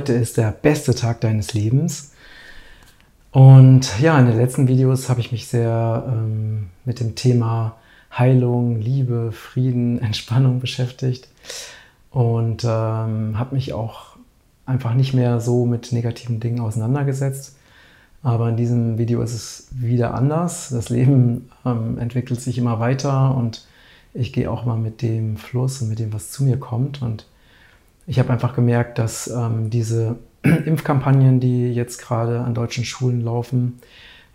Heute ist der beste Tag deines Lebens. Und ja, in den letzten Videos habe ich mich sehr ähm, mit dem Thema Heilung, Liebe, Frieden, Entspannung beschäftigt und ähm, habe mich auch einfach nicht mehr so mit negativen Dingen auseinandergesetzt. Aber in diesem Video ist es wieder anders. Das Leben ähm, entwickelt sich immer weiter und ich gehe auch mal mit dem Fluss und mit dem, was zu mir kommt. Und ich habe einfach gemerkt, dass ähm, diese Impfkampagnen, die jetzt gerade an deutschen Schulen laufen,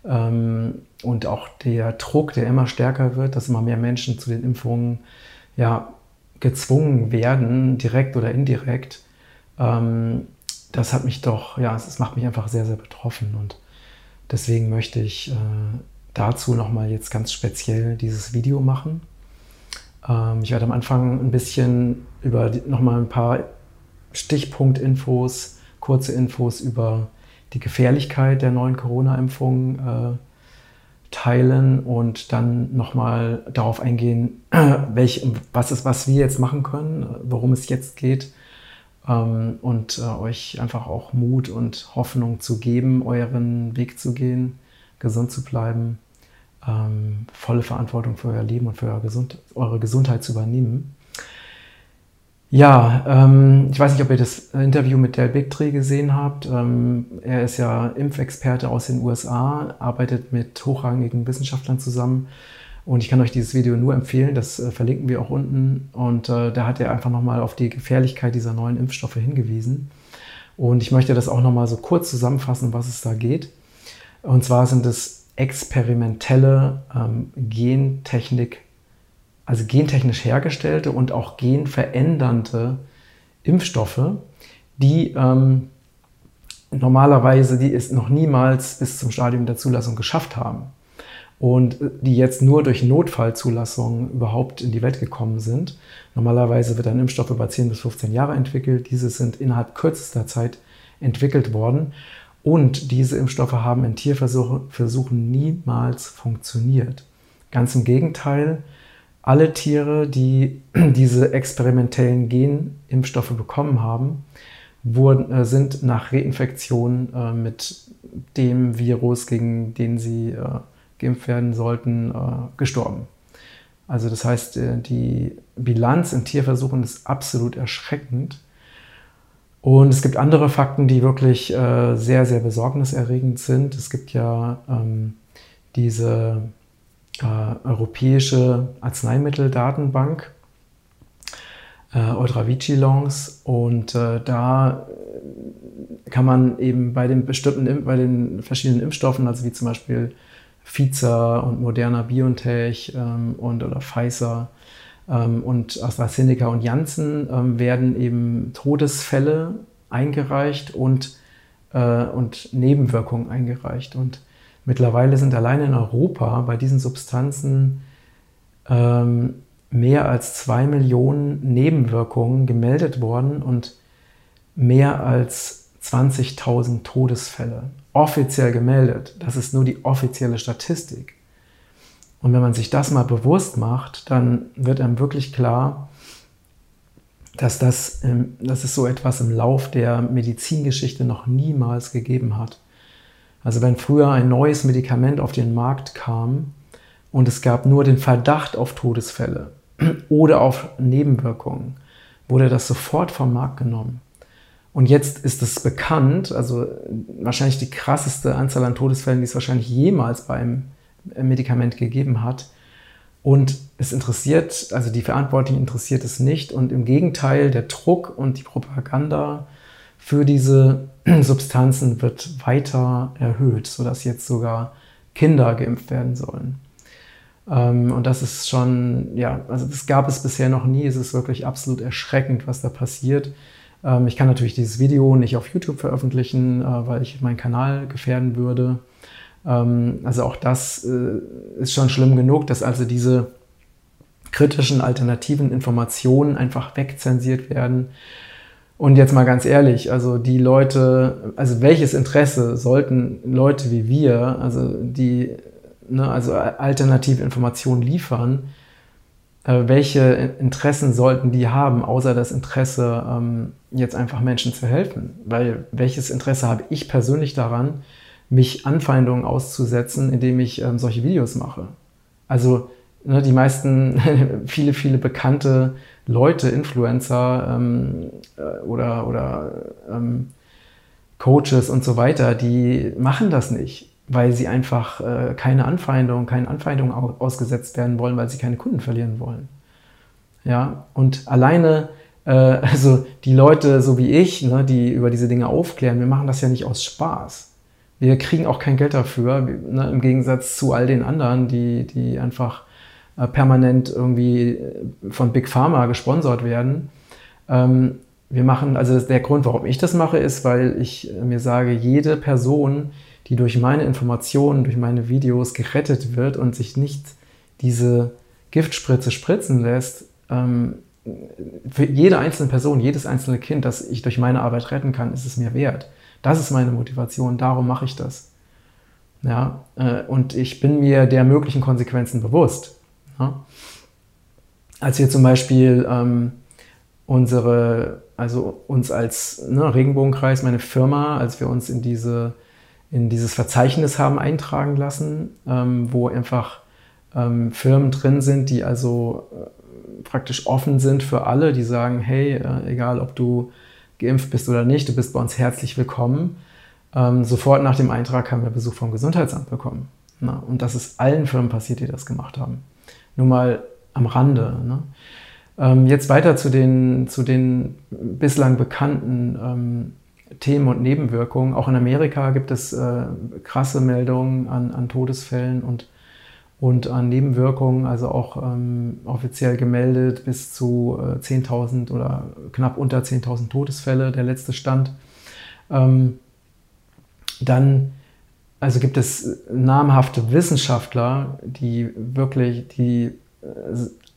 ähm, und auch der Druck, der immer stärker wird, dass immer mehr Menschen zu den Impfungen ja, gezwungen werden, direkt oder indirekt, ähm, das hat mich doch, ja, es macht mich einfach sehr, sehr betroffen. Und deswegen möchte ich äh, dazu nochmal jetzt ganz speziell dieses Video machen. Ähm, ich werde am Anfang ein bisschen über nochmal ein paar Stichpunktinfos, kurze Infos über die Gefährlichkeit der neuen Corona-Impfung äh, teilen und dann nochmal darauf eingehen, welch, was ist, was wir jetzt machen können, worum es jetzt geht ähm, und äh, euch einfach auch Mut und Hoffnung zu geben, euren Weg zu gehen, gesund zu bleiben, ähm, volle Verantwortung für euer Leben und für eure, Gesund eure Gesundheit zu übernehmen. Ja, ähm, ich weiß nicht, ob ihr das Interview mit Del Bigtree gesehen habt. Ähm, er ist ja Impfexperte aus den USA, arbeitet mit hochrangigen Wissenschaftlern zusammen. Und ich kann euch dieses Video nur empfehlen, das äh, verlinken wir auch unten. Und äh, da hat er einfach nochmal auf die Gefährlichkeit dieser neuen Impfstoffe hingewiesen. Und ich möchte das auch nochmal so kurz zusammenfassen, was es da geht. Und zwar sind es experimentelle ähm, Gentechnik also gentechnisch hergestellte und auch genverändernde Impfstoffe, die ähm, normalerweise, die es noch niemals bis zum Stadium der Zulassung geschafft haben und die jetzt nur durch Notfallzulassung überhaupt in die Welt gekommen sind. Normalerweise wird ein Impfstoff über 10 bis 15 Jahre entwickelt. Diese sind innerhalb kürzester Zeit entwickelt worden. Und diese Impfstoffe haben in Tierversuchen niemals funktioniert. Ganz im Gegenteil, alle Tiere, die diese experimentellen Genimpfstoffe bekommen haben, wurden, äh, sind nach Reinfektion äh, mit dem Virus, gegen den sie äh, geimpft werden sollten, äh, gestorben. Also das heißt, äh, die Bilanz in Tierversuchen ist absolut erschreckend. Und es gibt andere Fakten, die wirklich äh, sehr, sehr besorgniserregend sind. Es gibt ja ähm, diese äh, europäische Arzneimitteldatenbank, äh, Eudravigilance. Und äh, da kann man eben bei den bestimmten, bei den verschiedenen Impfstoffen, also wie zum Beispiel Pfizer und Moderna BioNTech ähm, und oder Pfizer ähm, und AstraZeneca und Janssen ähm, werden eben Todesfälle eingereicht und, äh, und Nebenwirkungen eingereicht. Und Mittlerweile sind allein in Europa bei diesen Substanzen ähm, mehr als zwei Millionen Nebenwirkungen gemeldet worden und mehr als 20.000 Todesfälle offiziell gemeldet. Das ist nur die offizielle Statistik. Und wenn man sich das mal bewusst macht, dann wird einem wirklich klar, dass, das, dass es so etwas im Lauf der Medizingeschichte noch niemals gegeben hat. Also wenn früher ein neues Medikament auf den Markt kam und es gab nur den Verdacht auf Todesfälle oder auf Nebenwirkungen, wurde das sofort vom Markt genommen. Und jetzt ist es bekannt, also wahrscheinlich die krasseste Anzahl an Todesfällen, die es wahrscheinlich jemals bei einem Medikament gegeben hat. Und es interessiert, also die Verantwortlichen interessiert es nicht. Und im Gegenteil, der Druck und die Propaganda für diese Substanzen wird weiter erhöht, sodass jetzt sogar Kinder geimpft werden sollen. Ähm, und das ist schon, ja, also das gab es bisher noch nie. Es ist wirklich absolut erschreckend, was da passiert. Ähm, ich kann natürlich dieses Video nicht auf YouTube veröffentlichen, äh, weil ich meinen Kanal gefährden würde. Ähm, also auch das äh, ist schon schlimm genug, dass also diese kritischen alternativen Informationen einfach wegzensiert werden und jetzt mal ganz ehrlich, also die Leute, also welches Interesse sollten Leute wie wir, also die, ne, also alternative Informationen liefern, äh, welche Interessen sollten die haben, außer das Interesse, ähm, jetzt einfach Menschen zu helfen? Weil welches Interesse habe ich persönlich daran, mich Anfeindungen auszusetzen, indem ich ähm, solche Videos mache? Also die meisten, viele, viele bekannte Leute, Influencer ähm, äh, oder, oder ähm, Coaches und so weiter, die machen das nicht, weil sie einfach äh, keine Anfeindung, keine Anfeindung ausgesetzt werden wollen, weil sie keine Kunden verlieren wollen. Ja, und alleine, äh, also die Leute, so wie ich, ne, die über diese Dinge aufklären, wir machen das ja nicht aus Spaß. Wir kriegen auch kein Geld dafür, ne, im Gegensatz zu all den anderen, die, die einfach permanent irgendwie äh, von Big Pharma gesponsert werden. Ähm, wir machen, also der Grund, warum ich das mache, ist, weil ich mir sage, jede Person, die durch meine Informationen, durch meine Videos gerettet wird und sich nicht diese Giftspritze spritzen lässt, ähm, für jede einzelne Person, jedes einzelne Kind, das ich durch meine Arbeit retten kann, ist es mir wert. Das ist meine Motivation, darum mache ich das. Ja, äh, und ich bin mir der möglichen Konsequenzen bewusst. Ja. Als wir zum Beispiel ähm, unsere, also uns als ne, Regenbogenkreis, meine Firma, als wir uns in, diese, in dieses Verzeichnis haben eintragen lassen, ähm, wo einfach ähm, Firmen drin sind, die also äh, praktisch offen sind für alle, die sagen, hey, äh, egal ob du geimpft bist oder nicht, du bist bei uns herzlich willkommen. Ähm, sofort nach dem Eintrag haben wir Besuch vom Gesundheitsamt bekommen. Na, und das ist allen Firmen passiert, die das gemacht haben. Nur mal am Rande. Ne? Ähm, jetzt weiter zu den, zu den bislang bekannten ähm, Themen und Nebenwirkungen. Auch in Amerika gibt es äh, krasse Meldungen an, an Todesfällen und, und an Nebenwirkungen, also auch ähm, offiziell gemeldet bis zu äh, 10.000 oder knapp unter 10.000 Todesfälle, der letzte Stand. Ähm, dann also gibt es namhafte Wissenschaftler, die wirklich, die äh,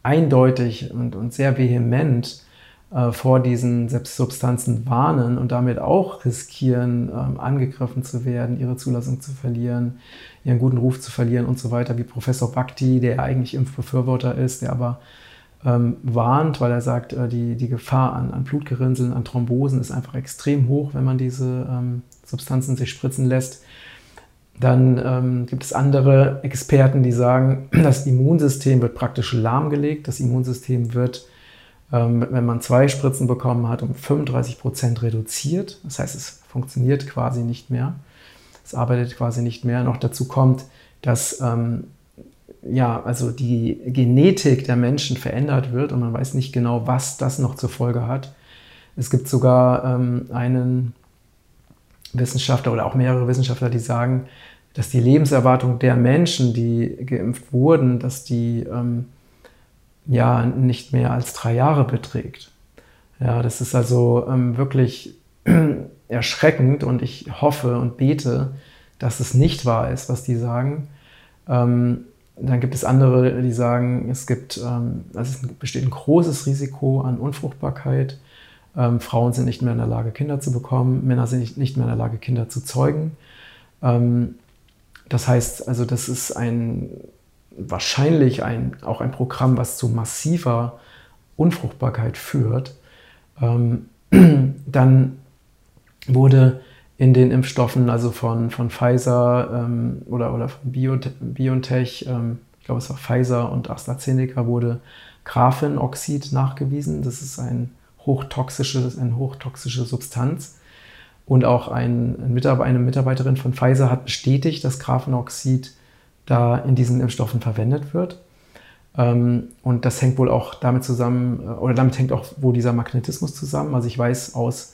eindeutig und, und sehr vehement äh, vor diesen Substanzen warnen und damit auch riskieren, ähm, angegriffen zu werden, ihre Zulassung zu verlieren, ihren guten Ruf zu verlieren und so weiter, wie Professor Bhakti, der eigentlich Impfbefürworter ist, der aber ähm, warnt, weil er sagt, äh, die, die Gefahr an, an Blutgerinnseln, an Thrombosen ist einfach extrem hoch, wenn man diese ähm, Substanzen sich spritzen lässt. Dann ähm, gibt es andere Experten, die sagen, das Immunsystem wird praktisch lahmgelegt. Das Immunsystem wird, ähm, wenn man zwei Spritzen bekommen hat, um 35 Prozent reduziert. Das heißt, es funktioniert quasi nicht mehr. Es arbeitet quasi nicht mehr. Noch dazu kommt, dass ähm, ja, also die Genetik der Menschen verändert wird und man weiß nicht genau, was das noch zur Folge hat. Es gibt sogar ähm, einen Wissenschaftler oder auch mehrere Wissenschaftler, die sagen, dass die Lebenserwartung der Menschen, die geimpft wurden, dass die ähm, ja nicht mehr als drei Jahre beträgt. Ja, das ist also ähm, wirklich erschreckend und ich hoffe und bete, dass es nicht wahr ist, was die sagen. Ähm, dann gibt es andere, die sagen, es gibt, ähm, also es besteht ein großes Risiko an Unfruchtbarkeit. Ähm, Frauen sind nicht mehr in der Lage, Kinder zu bekommen. Männer sind nicht mehr in der Lage, Kinder zu zeugen. Ähm, das heißt, also das ist ein wahrscheinlich ein, auch ein Programm, was zu massiver Unfruchtbarkeit führt. Ähm, dann wurde in den Impfstoffen, also von, von Pfizer ähm, oder, oder von BioNTech, ähm, ich glaube es war Pfizer und AstraZeneca, wurde Graphenoxid nachgewiesen. Das ist ein hochtoxisches, eine hochtoxische Substanz. Und auch ein Mitarbeiter, eine Mitarbeiterin von Pfizer hat bestätigt, dass Graphenoxid da in diesen Impfstoffen verwendet wird. Ähm, und das hängt wohl auch damit zusammen, äh, oder damit hängt auch wohl dieser Magnetismus zusammen. Also ich weiß aus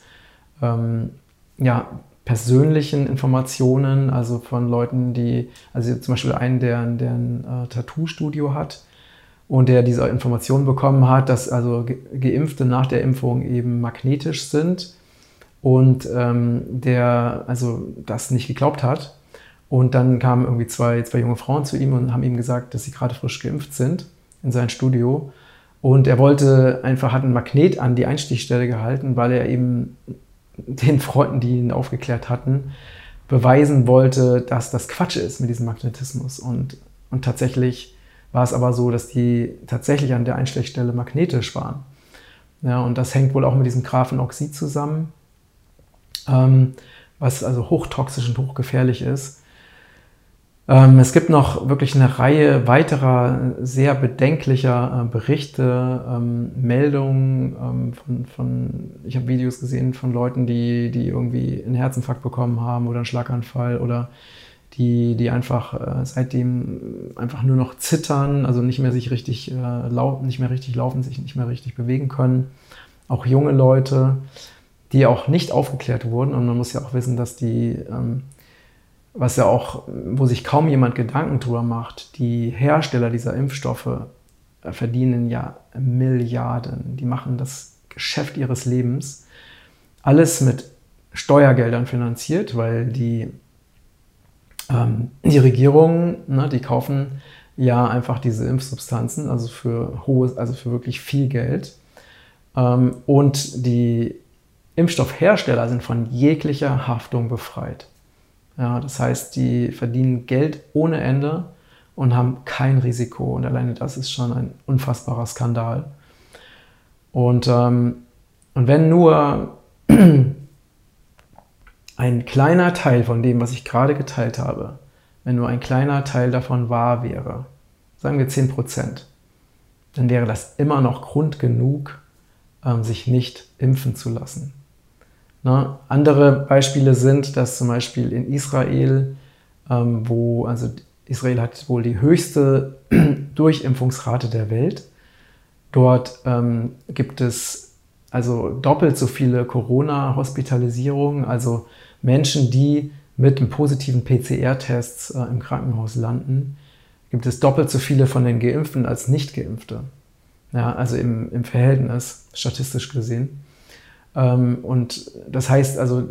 ähm, ja, persönlichen Informationen, also von Leuten, die, also zum Beispiel einen, der, der ein äh, Tattoo-Studio hat und der diese Informationen bekommen hat, dass also Geimpfte nach der Impfung eben magnetisch sind und ähm, der also das nicht geglaubt hat. Und dann kamen irgendwie zwei, zwei junge Frauen zu ihm und haben ihm gesagt, dass sie gerade frisch geimpft sind in sein Studio. Und er wollte einfach, hat einen Magnet an die Einstichstelle gehalten, weil er eben den Freunden, die ihn aufgeklärt hatten, beweisen wollte, dass das Quatsch ist mit diesem Magnetismus. Und, und tatsächlich war es aber so, dass die tatsächlich an der Einschlechstelle magnetisch waren. Ja, und das hängt wohl auch mit diesem Graphenoxid zusammen, was also hochtoxisch und hochgefährlich ist. Ähm, es gibt noch wirklich eine Reihe weiterer sehr bedenklicher äh, Berichte, ähm, Meldungen ähm, von, von, ich habe Videos gesehen von Leuten, die, die irgendwie einen Herzinfarkt bekommen haben oder einen Schlaganfall oder die, die einfach äh, seitdem einfach nur noch zittern, also nicht mehr sich richtig äh, laufen, nicht mehr richtig laufen, sich nicht mehr richtig bewegen können. Auch junge Leute, die auch nicht aufgeklärt wurden. Und man muss ja auch wissen, dass die ähm, was ja auch, wo sich kaum jemand Gedanken drüber macht, die Hersteller dieser Impfstoffe äh, verdienen ja Milliarden. Die machen das Geschäft ihres Lebens. Alles mit Steuergeldern finanziert, weil die, ähm, die Regierungen, ne, die kaufen ja einfach diese Impfsubstanzen, also für hohes, also für wirklich viel Geld. Ähm, und die Impfstoffhersteller sind von jeglicher Haftung befreit. Ja, das heißt, die verdienen Geld ohne Ende und haben kein Risiko. Und alleine das ist schon ein unfassbarer Skandal. Und, ähm, und wenn nur ein kleiner Teil von dem, was ich gerade geteilt habe, wenn nur ein kleiner Teil davon wahr wäre, sagen wir 10 Prozent, dann wäre das immer noch Grund genug, ähm, sich nicht impfen zu lassen. Ne? Andere Beispiele sind, dass zum Beispiel in Israel, ähm, wo, also Israel hat wohl die höchste Durchimpfungsrate der Welt. Dort ähm, gibt es also doppelt so viele Corona-Hospitalisierungen, also Menschen, die mit einem positiven PCR-Test äh, im Krankenhaus landen, gibt es doppelt so viele von den Geimpften als Nicht-Geimpfte. Ja, also im, im Verhältnis, statistisch gesehen. Ähm, und das heißt also,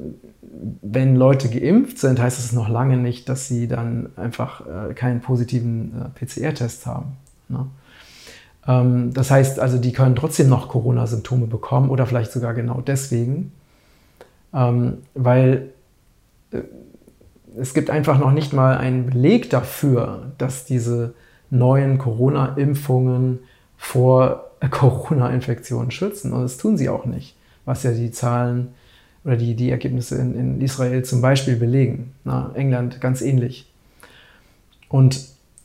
wenn Leute geimpft sind, heißt es noch lange nicht, dass sie dann einfach äh, keinen positiven äh, PCR-Test haben. Ne? Ähm, das heißt also, die können trotzdem noch Corona-Symptome bekommen oder vielleicht sogar genau deswegen, ähm, weil äh, es gibt einfach noch nicht mal einen Beleg dafür, dass diese neuen Corona-Impfungen vor Corona-Infektionen schützen. Und das tun sie auch nicht was ja die Zahlen oder die, die Ergebnisse in, in Israel zum Beispiel belegen. Na, England ganz ähnlich. Und,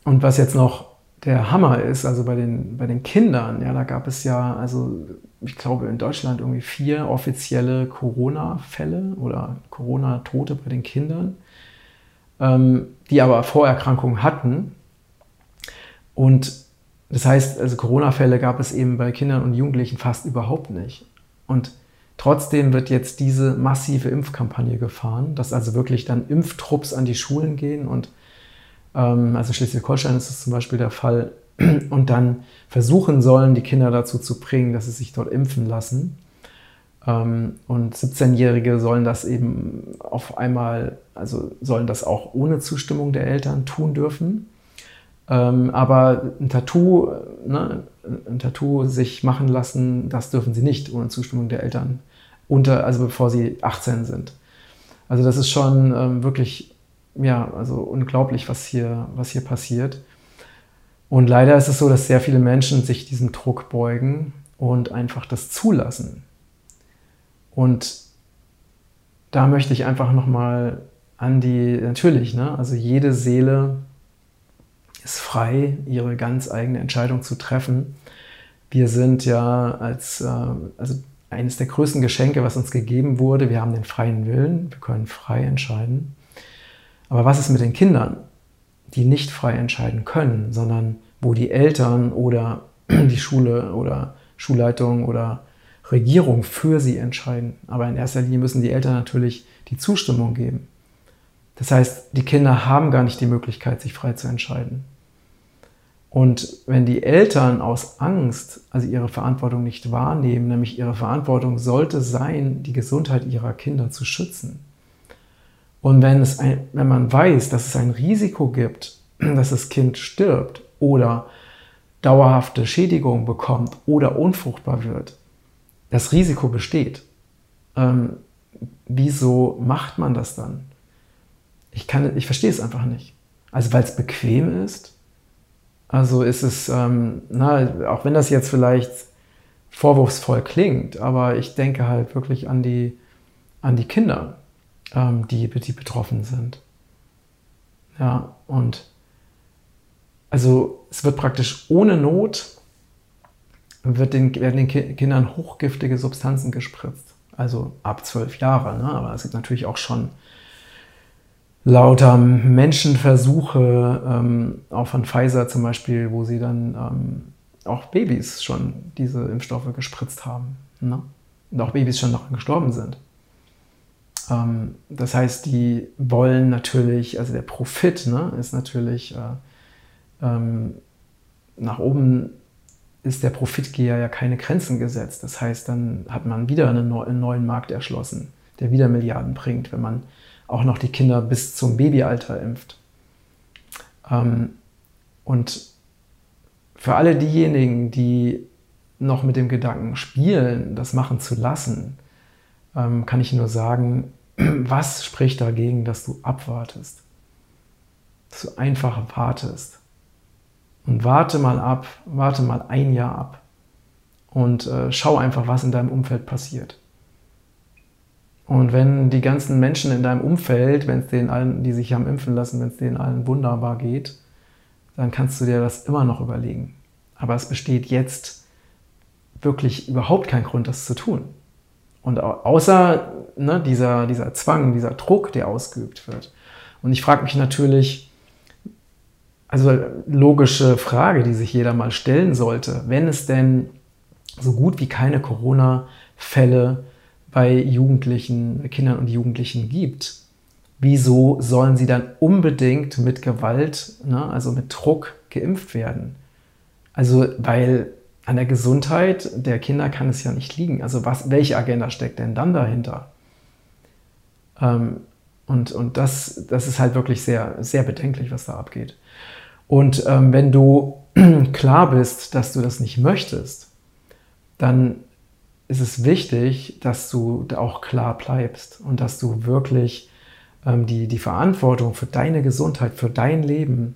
und was jetzt noch der Hammer ist, also bei den, bei den Kindern, ja, da gab es ja, also ich glaube in Deutschland irgendwie vier offizielle Corona-Fälle oder Corona-Tote bei den Kindern, ähm, die aber Vorerkrankungen hatten. Und das heißt, also Corona-Fälle gab es eben bei Kindern und Jugendlichen fast überhaupt nicht. Und Trotzdem wird jetzt diese massive Impfkampagne gefahren, dass also wirklich dann Impftrupps an die Schulen gehen und ähm, also Schleswig-Holstein ist es zum Beispiel der Fall und dann versuchen sollen, die Kinder dazu zu bringen, dass sie sich dort impfen lassen. Ähm, und 17-Jährige sollen das eben auf einmal, also sollen das auch ohne Zustimmung der Eltern tun dürfen. Ähm, aber ein Tattoo, ne, ein Tattoo sich machen lassen, das dürfen sie nicht ohne Zustimmung der Eltern unter, also bevor sie 18 sind. Also das ist schon ähm, wirklich, ja, also unglaublich, was hier, was hier passiert. Und leider ist es so, dass sehr viele Menschen sich diesem Druck beugen und einfach das zulassen. Und da möchte ich einfach nochmal an die, natürlich, ne, also jede Seele ist frei, ihre ganz eigene Entscheidung zu treffen. Wir sind ja als, äh, also eines der größten Geschenke, was uns gegeben wurde. Wir haben den freien Willen, wir können frei entscheiden. Aber was ist mit den Kindern, die nicht frei entscheiden können, sondern wo die Eltern oder die Schule oder Schulleitung oder Regierung für sie entscheiden? Aber in erster Linie müssen die Eltern natürlich die Zustimmung geben. Das heißt, die Kinder haben gar nicht die Möglichkeit, sich frei zu entscheiden. Und wenn die Eltern aus Angst also ihre Verantwortung nicht wahrnehmen, nämlich ihre Verantwortung sollte sein, die Gesundheit ihrer Kinder zu schützen. Und wenn, es ein, wenn man weiß, dass es ein Risiko gibt, dass das Kind stirbt oder dauerhafte Schädigung bekommt oder unfruchtbar wird, das Risiko besteht. Ähm, wieso macht man das dann? Ich, kann, ich verstehe es einfach nicht. Also weil es bequem ist, Also ist es, ähm, na, auch wenn das jetzt vielleicht vorwurfsvoll klingt, aber ich denke halt wirklich an die, an die Kinder, ähm, die, die betroffen sind. Ja, und also es wird praktisch ohne Not wird den, werden den Kindern hochgiftige Substanzen gespritzt. Also ab zwölf Jahre. Ne? Aber es gibt natürlich auch schon lauter Menschenversuche, ähm, auch von Pfizer zum Beispiel, wo sie dann ähm, auch Babys schon diese Impfstoffe gespritzt haben. Ne? Und auch Babys schon daran gestorben sind. Ähm, das heißt, die wollen natürlich, also der Profit ne, ist natürlich äh, ähm, nach oben ist der Profitgeher ja keine Grenzen gesetzt. Das heißt, dann hat man wieder einen, neuen Markt erschlossen, der wieder Milliarden bringt, wenn man auch noch die Kinder bis zum Babyalter impft. Ähm, und für alle diejenigen, die noch mit dem Gedanken spielen, das machen zu lassen, ähm, kann ich nur sagen, was spricht dagegen, dass du abwartest? Dass du einfach wartest. Und warte mal ab, warte mal ein Jahr ab. Und äh, schau einfach, was in deinem Umfeld passiert. Und wenn die ganzen Menschen in deinem Umfeld, wenn es denen allen, die sich haben impfen lassen, wenn es denen allen wunderbar geht, dann kannst du dir das immer noch überlegen. Aber es besteht jetzt wirklich überhaupt kein Grund, das zu tun. Und außer ne, dieser, dieser Zwang, dieser Druck, der ausgeübt wird. Und ich frage mich natürlich, also logische Frage, die sich jeder mal stellen sollte, wenn es denn so gut wie keine Corona-Fälle bei Jugendlichen, Kindern und Jugendlichen gibt, wieso sollen sie dann unbedingt mit Gewalt, ne, also mit Druck geimpft werden? Also, weil an der Gesundheit der Kinder kann es ja nicht liegen. Also, was, welche Agenda steckt denn dann dahinter? Ähm, und und das, das ist halt wirklich sehr, sehr bedenklich, was da abgeht. Und ähm, wenn du klar bist, dass du das nicht möchtest, dann ist es wichtig, dass du auch klar bleibst und dass du wirklich ähm, die, die Verantwortung für deine Gesundheit, für dein Leben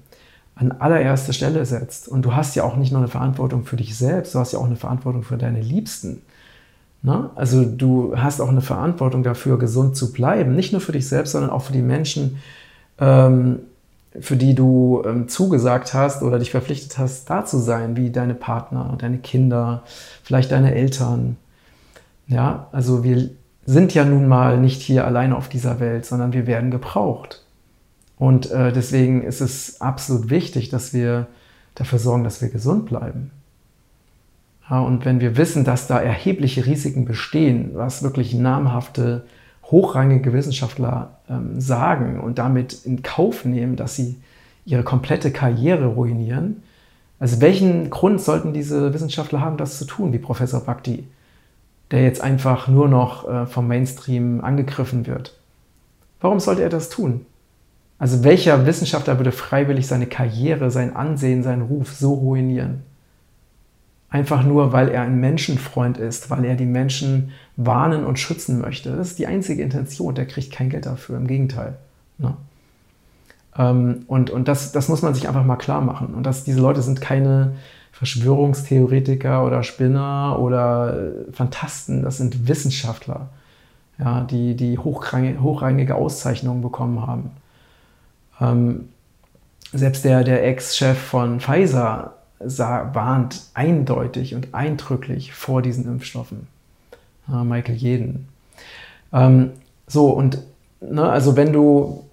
an allererste Stelle setzt. Und du hast ja auch nicht nur eine Verantwortung für dich selbst, du hast ja auch eine Verantwortung für deine Liebsten. Ne? Also du hast auch eine Verantwortung dafür, gesund zu bleiben. Nicht nur für dich selbst, sondern auch für die Menschen, ähm, für die du ähm, zugesagt hast oder dich verpflichtet hast, da zu sein, wie deine Partner, deine Kinder, vielleicht deine Eltern. Ja, also wir sind ja nun mal nicht hier alleine auf dieser Welt, sondern wir werden gebraucht. Und äh, deswegen ist es absolut wichtig, dass wir dafür sorgen, dass wir gesund bleiben. Ja, und wenn wir wissen, dass da erhebliche Risiken bestehen, was wirklich namhafte, hochrangige Wissenschaftler ähm, sagen und damit in Kauf nehmen, dass sie ihre komplette Karriere ruinieren, also welchen Grund sollten diese Wissenschaftler haben, das zu tun, wie Professor Bhakti? Der jetzt einfach nur noch äh, vom Mainstream angegriffen wird. Warum sollte er das tun? Also welcher Wissenschaftler würde freiwillig seine Karriere, sein Ansehen, seinen Ruf so ruinieren? Einfach nur, weil er ein Menschenfreund ist, weil er die Menschen warnen und schützen möchte. Das ist die einzige Intention. Der kriegt kein Geld dafür, im Gegenteil. Ne? Ähm, und und das, das muss man sich einfach mal klar machen. Und dass diese Leute sind keine Verschwörungstheoretiker oder Spinner oder äh, Fantasten, das sind Wissenschaftler, ja, die, die hochrangige Auszeichnungen bekommen haben. Ähm, selbst der, der Ex-Chef von Pfizer sah, warnt eindeutig und eindrücklich vor diesen Impfstoffen. Ja, Michael Jeden. Ähm, so, und ne, also wenn du,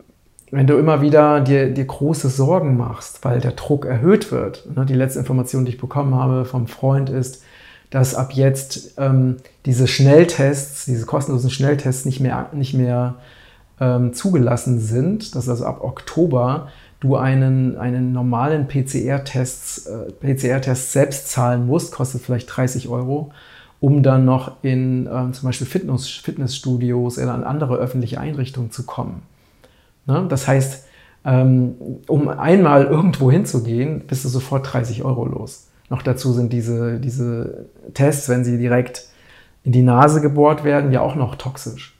wenn du immer wieder dir, dir große Sorgen machst, weil der Druck erhöht wird, ne, die letzte Information, die ich bekommen habe vom Freund ist, dass ab jetzt ähm, diese Schnelltests, diese kostenlosen Schnelltests nicht mehr, nicht mehr ähm, zugelassen sind, dass also ab Oktober du einen, einen normalen PCR-Test äh, PCR selbst zahlen musst, kostet vielleicht 30 Euro, um dann noch in ähm, zum Beispiel Fitness, Fitnessstudios oder in andere öffentliche Einrichtungen zu kommen. Ne? Das heißt, ähm, um einmal irgendwo hinzugehen, bist du sofort 30 Euro los. Noch dazu sind diese, diese Tests, wenn sie direkt in die Nase gebohrt werden, ja auch noch toxisch.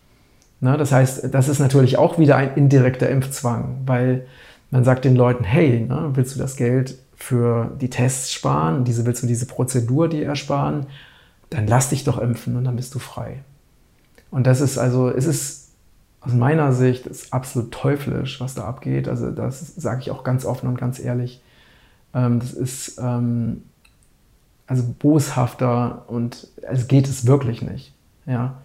Ne? Das heißt, das ist natürlich auch wieder ein indirekter Impfzwang, weil man sagt den Leuten, hey, ne, willst du das Geld für die Tests sparen, diese willst du diese Prozedur dir ersparen, dann lass dich doch impfen und dann bist du frei. Und das ist also, es ist aus meiner Sicht ist absolut teuflisch, was da abgeht. Also das sage ich auch ganz offen und ganz ehrlich. Ähm, das ist ähm, also boshafter und es geht es wirklich nicht. Ja?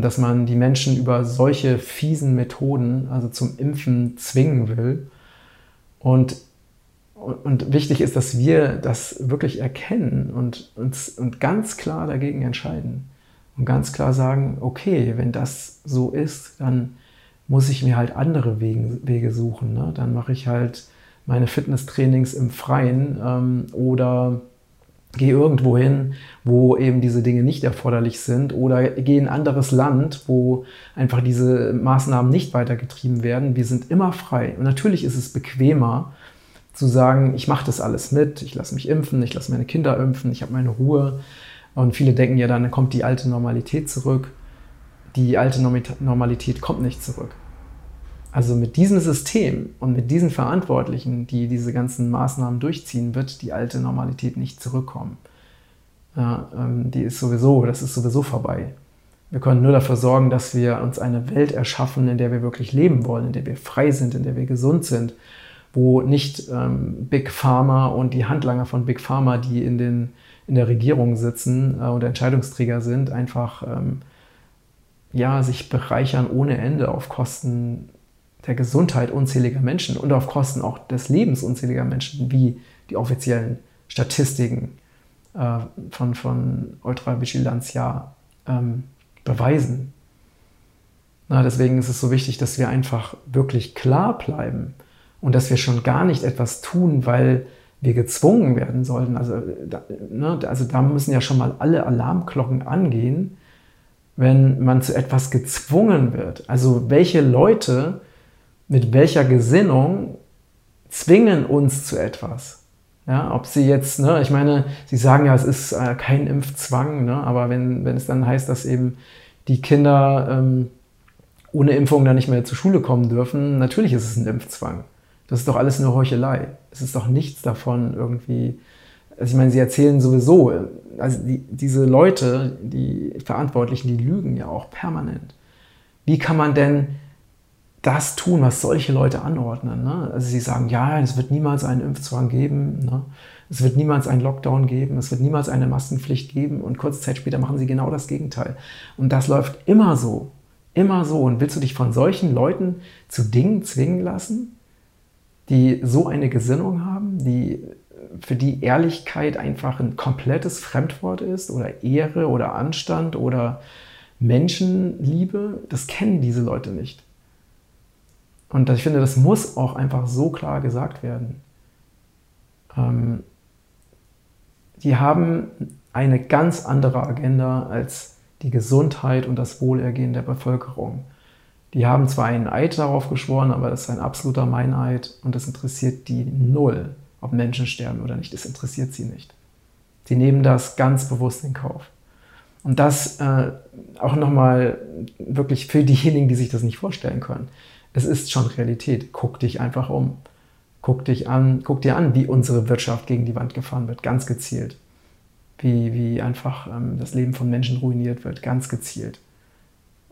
dass man die Menschen über solche fiesen Methoden, also zum Impfen zwingen will. Und, und wichtig ist, dass wir das wirklich erkennen und uns und ganz klar dagegen entscheiden. Und ganz klar sagen, okay, wenn das so ist, dann muss ich mir halt andere Wege, Wege suchen. Ne? Dann mache ich halt meine Fitnesstrainings im Freien ähm, oder Geh irgendwo hin, wo eben diese Dinge nicht erforderlich sind oder geh in ein anderes Land, wo einfach diese Maßnahmen nicht weitergetrieben werden. Wir sind immer frei. Und natürlich ist es bequemer zu sagen, ich mache das alles mit, ich lasse mich impfen, ich lasse meine Kinder impfen, ich habe meine Ruhe. Und viele denken ja, dann kommt die alte Normalität zurück. Die alte Normalität kommt nicht zurück. Also mit diesem System und mit diesen Verantwortlichen, die diese ganzen Maßnahmen durchziehen, wird die alte Normalität nicht zurückkommen. Ja, ähm, die ist sowieso, das ist sowieso vorbei. Wir können nur dafür sorgen, dass wir uns eine Welt erschaffen, in der wir wirklich leben wollen, in der wir frei sind, in der wir gesund sind, wo nicht ähm, Big Pharma und die Handlanger von Big Pharma, die in, den, in der Regierung sitzen äh, und Entscheidungsträger sind, einfach ähm, ja, sich bereichern ohne Ende auf Kosten der Gesundheit unzähliger Menschen und auf Kosten auch des Lebens unzähliger Menschen, wie die offiziellen Statistiken äh, von, von Ultravigilanz ja ähm, beweisen. Na, deswegen ist es so wichtig, dass wir einfach wirklich klar bleiben und dass wir schon gar nicht etwas tun, weil wir gezwungen werden sollten. Also da, ne, also da müssen ja schon mal alle Alarmglocken angehen, wenn man zu etwas gezwungen wird. Also welche Leute mit welcher Gesinnung zwingen uns zu etwas. Ja, ob sie jetzt, ne, ich meine, sie sagen ja, es ist äh, kein Impfzwang, ne, aber wenn, wenn es dann heißt, dass eben die Kinder ähm, ohne Impfung dann nicht mehr zur Schule kommen dürfen, natürlich ist es ein Impfzwang. Das ist doch alles nur Heuchelei. Es ist doch nichts davon irgendwie. Also ich meine, sie erzählen sowieso, also die, diese Leute, die Verantwortlichen, die lügen ja auch permanent. Wie kann man denn das tun, was solche Leute anordnen. Ne? Also sie sagen, ja, es wird niemals einen Impfzwang geben, ne? es wird niemals einen Lockdown geben, es wird niemals eine Maskenpflicht geben und kurze Zeit später machen sie genau das Gegenteil. Und das läuft immer so, immer so. Und willst du dich von solchen Leuten zu Dingen zwingen lassen, die so eine Gesinnung haben, die für die Ehrlichkeit einfach ein komplettes Fremdwort ist oder Ehre oder Anstand oder Menschenliebe? Das kennen diese Leute nicht. Und ich finde, das muss auch einfach so klar gesagt werden. Ähm, die haben eine ganz andere Agenda als die Gesundheit und das Wohlergehen der Bevölkerung. Die haben zwar einen Eid darauf geschworen, aber das ist ein absoluter Meineid und das interessiert die null, ob Menschen sterben oder nicht. Das interessiert sie nicht. Sie nehmen das ganz bewusst in Kauf. Und das äh, auch nochmal wirklich für diejenigen, die sich das nicht vorstellen können es ist schon Realität. Guck dich einfach um. Guck dich an, guck dir an, wie unsere Wirtschaft gegen die Wand gefahren wird, ganz gezielt. Wie, wie einfach ähm, das Leben von Menschen ruiniert wird, ganz gezielt.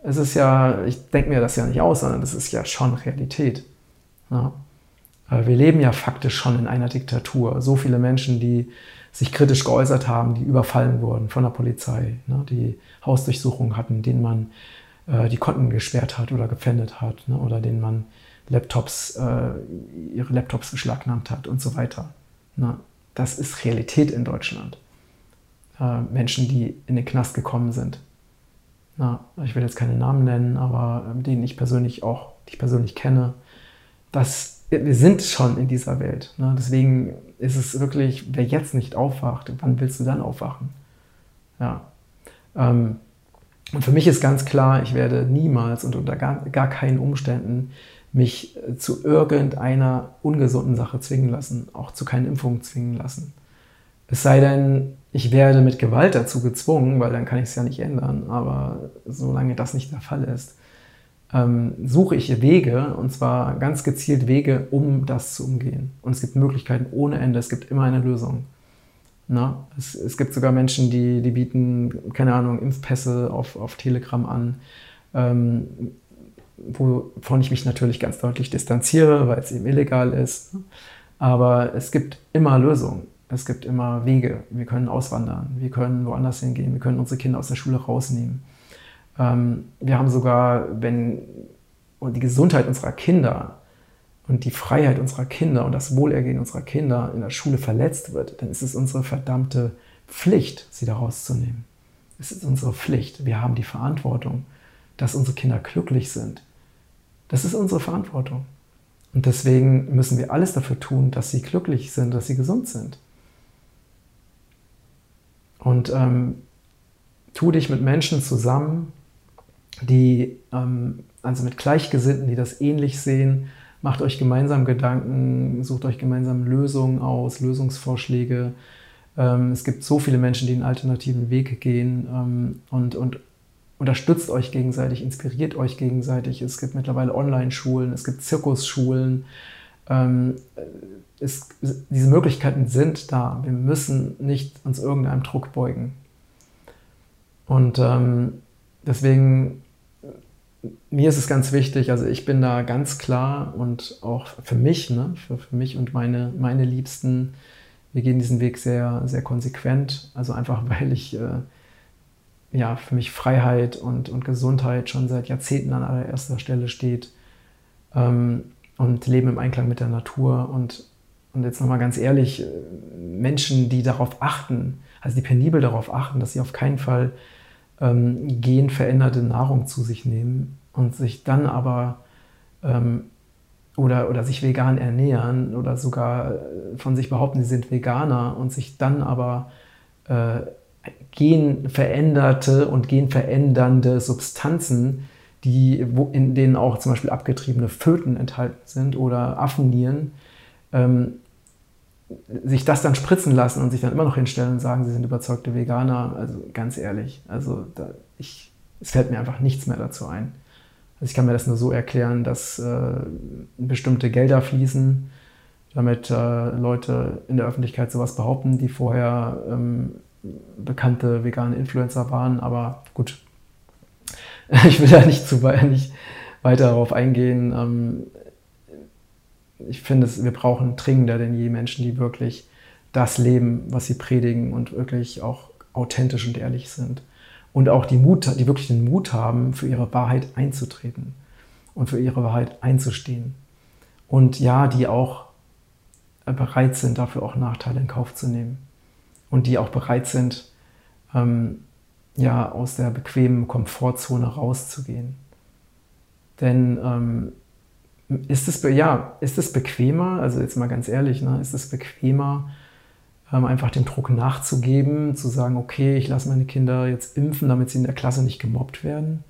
Es ist ja, ich denke mir das ja nicht aus, sondern es ist ja schon Realität. Ja. Wir leben ja faktisch schon in einer Diktatur. So viele Menschen, die sich kritisch geäußert haben, die überfallen wurden von der Polizei, ne, die Hausdurchsuchungen hatten, denen man äh, die Konten gesperrt hat oder gepfändet hat ne, oder denen man Laptops, äh, ihre Laptops beschlagnahmt hat und so weiter. Ne. Das ist Realität in Deutschland. Äh, Menschen, die in den Knast gekommen sind. Na, ich will jetzt keine Namen nennen, aber äh, denen ich persönlich auch, die ich persönlich kenne, das, wir sind schon in dieser Welt. Ne? Deswegen ist es wirklich, wer jetzt nicht aufwacht, wann willst du dann aufwachen? Ja. Ähm, und für mich ist ganz klar, ich werde niemals und unter gar, gar keinen Umständen mich äh, zu irgendeiner ungesunden Sache zwingen lassen, auch zu keinen Impfungen zwingen lassen. Es sei denn, ich werde mit Gewalt dazu gezwungen, weil dann kann ich es ja nicht ändern. Aber solange das nicht der Fall ist, ähm, suche ich Wege, und zwar ganz gezielt Wege, um das zu umgehen. Und es gibt Möglichkeiten ohne Ende, es gibt immer eine Lösung. Na, es, es gibt sogar Menschen, die, die bieten, keine Ahnung, Impfpässe auf, auf Telegram an, ähm, wovon ich mich natürlich ganz deutlich distanziere, weil es eben illegal ist. Aber es gibt immer Lösungen. Es gibt immer Wege. Wir können auswandern, wir können woanders hingehen, wir können unsere Kinder aus der Schule rausnehmen. Ähm, wir haben sogar, wenn die Gesundheit unserer Kinder und die Freiheit unserer Kinder und das Wohlergehen unserer Kinder in der Schule verletzt wird, dann ist es unsere verdammte Pflicht, sie da rauszunehmen. Es ist unsere Pflicht. Wir haben die Verantwortung, dass unsere Kinder glücklich sind. Das ist unsere Verantwortung. Und deswegen müssen wir alles dafür tun, dass sie glücklich sind, dass sie gesund sind. Und ähm, tu dich mit Menschen zusammen, die, ähm, also mit Gleichgesinnten, die das ähnlich sehen, macht euch gemeinsam Gedanken, sucht euch gemeinsam Lösungen aus, Lösungsvorschläge. Ähm, es gibt so viele Menschen, die einen alternativen Weg gehen ähm, und, und unterstützt euch gegenseitig, inspiriert euch gegenseitig. Es gibt mittlerweile Online-Schulen, es gibt Zirkusschulen. Ähm, es, diese Möglichkeiten sind da. Wir müssen nicht uns irgendeinem Druck beugen. Und ähm, deswegen mir ist es ganz wichtig, also ich bin da ganz klar und auch für mich, ne, für, für mich und meine, meine Liebsten, wir gehen diesen Weg sehr, sehr konsequent. Also einfach, weil ich, äh, ja, für mich Freiheit und, und Gesundheit schon seit Jahrzehnten an allererster Stelle steht ähm, und Leben im Einklang mit der Natur. Und, und jetzt nochmal ganz ehrlich, äh, Menschen, die darauf achten, also die penibel darauf achten, dass sie auf keinen Fall ähm, genveränderte Nahrung zu sich nehmen und sich dann aber ähm, oder, oder sich vegan ernähren oder sogar äh, von sich behaupten, sie sind Veganer und sich dann aber äh, genveränderte und genverändernde Substanzen, die, wo, in denen auch zum Beispiel abgetriebene Föten enthalten sind oder Affennieren, ähm, sich das dann spritzen lassen und sich dann immer noch hinstellen und sagen, sie sind überzeugte Veganer, also ganz ehrlich, also da, ich, es fällt mir einfach nichts mehr dazu ein. Also ich kann mir das nur so erklären, dass äh, bestimmte Gelder fließen, damit äh, Leute in der Öffentlichkeit sowas behaupten, die vorher ähm, bekannte vegane Influencer waren. Aber gut, ich will da nicht zu nicht weiter darauf eingehen. Ähm, ich finde, wir brauchen dringender denn je Menschen, die wirklich das leben, was sie predigen und wirklich auch authentisch und ehrlich sind. Und auch die, Mut, die wirklich den Mut haben, für ihre Wahrheit einzutreten und für ihre Wahrheit einzustehen. Und ja, die auch bereit sind, dafür auch Nachteile in Kauf zu nehmen. Und die auch bereit sind, ähm, ja, aus der bequemen Komfortzone rauszugehen. Denn ähm, ist es, ja, ist es bequemer, also jetzt mal ganz ehrlich, ne, ist es bequemer, ähm, einfach dem Druck nachzugeben, zu sagen, okay, ich lasse meine Kinder jetzt impfen, damit sie in der Klasse nicht gemobbt werden?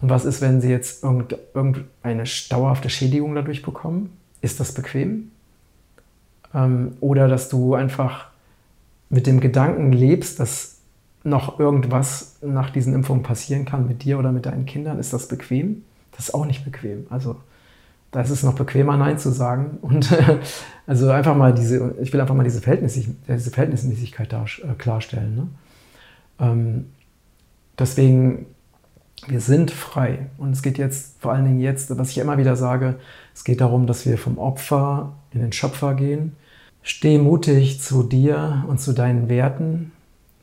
Und was ist, wenn sie jetzt irgendeine dauerhafte Schädigung dadurch bekommen? Ist das bequem? Ähm, oder dass du einfach mit dem Gedanken lebst, dass noch irgendwas nach diesen Impfungen passieren kann mit dir oder mit deinen Kindern, ist das bequem? Das ist auch nicht bequem. Also da ist es noch bequemer, Nein zu sagen. Und also einfach mal diese, ich will einfach mal diese, Verhältnismäßig, diese Verhältnismäßigkeit da, äh, klarstellen. Ne? Ähm, deswegen, wir sind frei. Und es geht jetzt, vor allen Dingen jetzt, was ich immer wieder sage, es geht darum, dass wir vom Opfer in den Schöpfer gehen. Steh mutig zu dir und zu deinen Werten.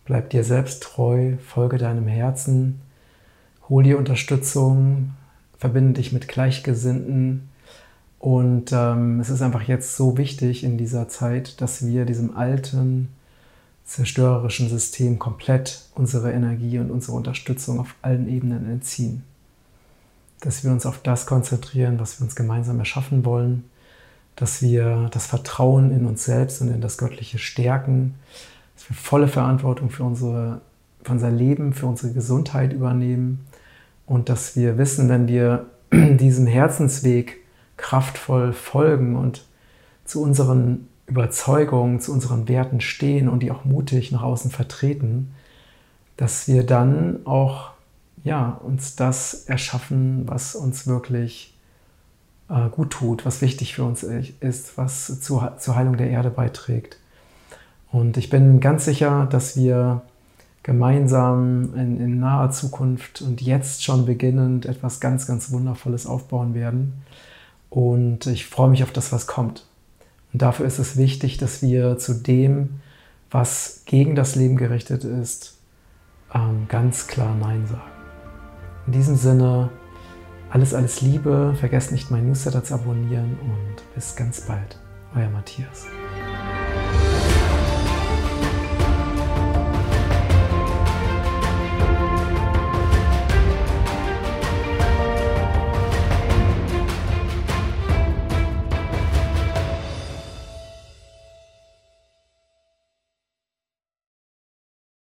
Bleib dir selbst treu, folge deinem Herzen, hol dir Unterstützung, verbinde dich mit Gleichgesinnten, und ähm, es ist einfach jetzt so wichtig in dieser Zeit, dass wir diesem alten, zerstörerischen System komplett unsere Energie und unsere Unterstützung auf allen Ebenen entziehen. Dass wir uns auf das konzentrieren, was wir uns gemeinsam erschaffen wollen, dass wir das Vertrauen in uns selbst und in das Göttliche stärken, dass wir volle Verantwortung für, unsere, für unser Leben, für unsere Gesundheit übernehmen und dass wir wissen, wenn wir diesem Herzensweg kraftvoll folgen und zu unseren Überzeugungen, zu unseren Werten stehen und die auch mutig nach außen vertreten, dass wir dann auch ja, uns das erschaffen, was uns wirklich äh, gut tut, was wichtig für uns ist, was zu, zur Heilung der Erde beiträgt. Und ich bin ganz sicher, dass wir gemeinsam in, in naher Zukunft und jetzt schon beginnend etwas ganz, ganz Wundervolles aufbauen werden. Und ich freue mich auf das, was kommt. Und dafür ist es wichtig, dass wir zu dem, was gegen das Leben gerichtet ist, ähm, ganz klar Nein sagen. In diesem Sinne, alles, alles Liebe. Vergesst nicht, mein Newsletter zu abonnieren und bis ganz bald. Euer Matthias.